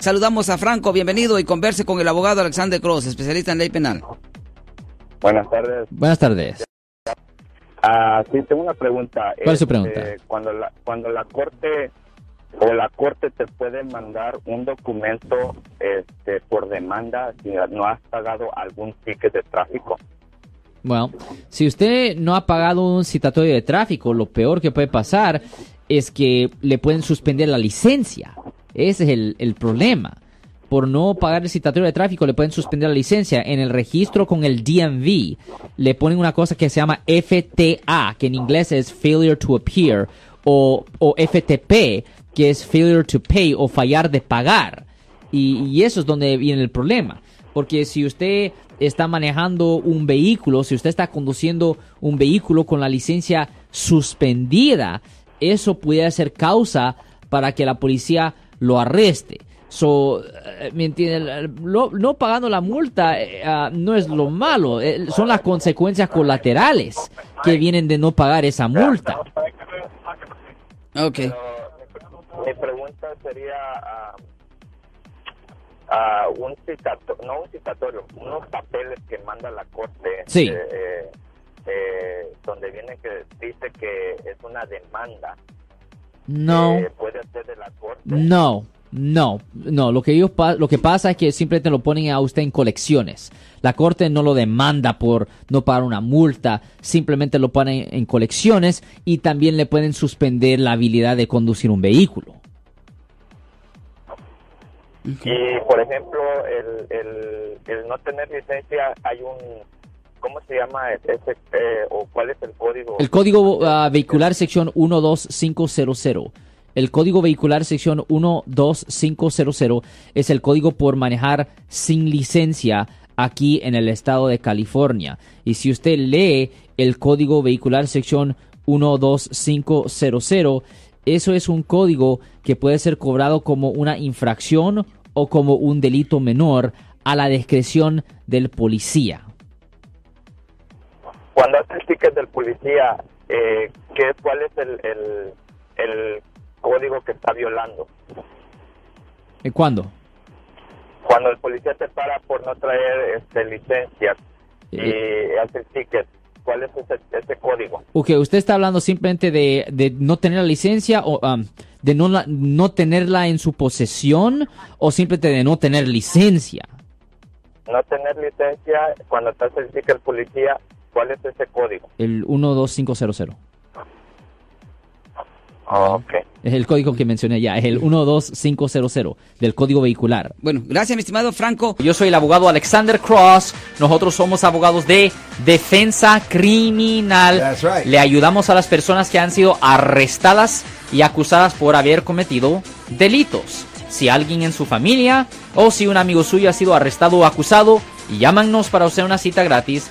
Saludamos a Franco, bienvenido y converse con el abogado Alexander Cross, especialista en ley penal. Buenas tardes. Buenas tardes. Ah, sí, tengo una pregunta. ¿Cuál es su Este, pregunta? Cuando la, cuando la corte o la corte te puede mandar un documento este, por demanda si no has pagado algún ticket de tráfico. Bueno, si usted no ha pagado un citatorio de tráfico, lo peor que puede pasar es que le pueden suspender la licencia. Ese es el, el problema. Por no pagar el citatorio de tráfico, le pueden suspender la licencia. En el registro con el DMV, le ponen una cosa que se llama FTA, que en inglés es Failure to Appear, o, o FTP, que es Failure to Pay o fallar de pagar. Y, y eso es donde viene el problema. Porque si usted está manejando un vehículo, si usted está conduciendo un vehículo con la licencia suspendida, eso puede ser causa para que la policía lo arreste. So, eh, ¿me entiende? Lo- no pagando la multa eh, ah, no es lo malo, eh, son las consecuencias colaterales que vienen de no pagar esa multa. Ok. Pero mi pregunta sería ah, ah, un citatorio, no un citatorio, unos papeles que manda la corte. Sí. eh, eh, donde viene que dice que es una demanda. No. que puede hacer de la corte. No, no, no. Lo que ellos lo que pasa es que simplemente lo ponen a usted en colecciones. La corte no lo demanda por no pagar una multa, simplemente lo ponen en colecciones y también le pueden suspender la habilidad de conducir un vehículo. Y, por ejemplo, el, el, el no tener licencia, hay un... ¿Cómo se llama ese, eh, o cuál es el código? El código ah, vehicular sección 12500. El código vehicular sección 12500 es el código por manejar sin licencia aquí en el estado de California. Y si usted lee el código vehicular sección 12500, eso es un código que puede ser cobrado como una infracción o como un delito menor a la discreción del policía. Cuando hace el ticket del policía, eh, ¿qué, ¿cuál es el, el, el código que está violando? ¿Eh, ¿Cuándo? Cuando el policía te para por no traer este, licencia y Eh. hace el ticket, ¿cuál es ese, ese código? Ok, usted está hablando simplemente de, de no tener la licencia o um, de no, la- no tenerla en su posesión o simplemente de no tener licencia. No tener licencia, cuando te hace el ticket el policía, ¿cuál es ese código? El 12500. ok. Es el código que mencioné ya, es el 12500 del código vehicular. Bueno, gracias, mi estimado Franco. Yo soy el abogado Alexander Cross. Nosotros somos abogados de defensa criminal. That's right. Le ayudamos a las personas que han sido arrestadas y acusadas por haber cometido delitos. Si alguien en su familia o si un amigo suyo ha sido arrestado o acusado, llámanos para hacer una cita gratis.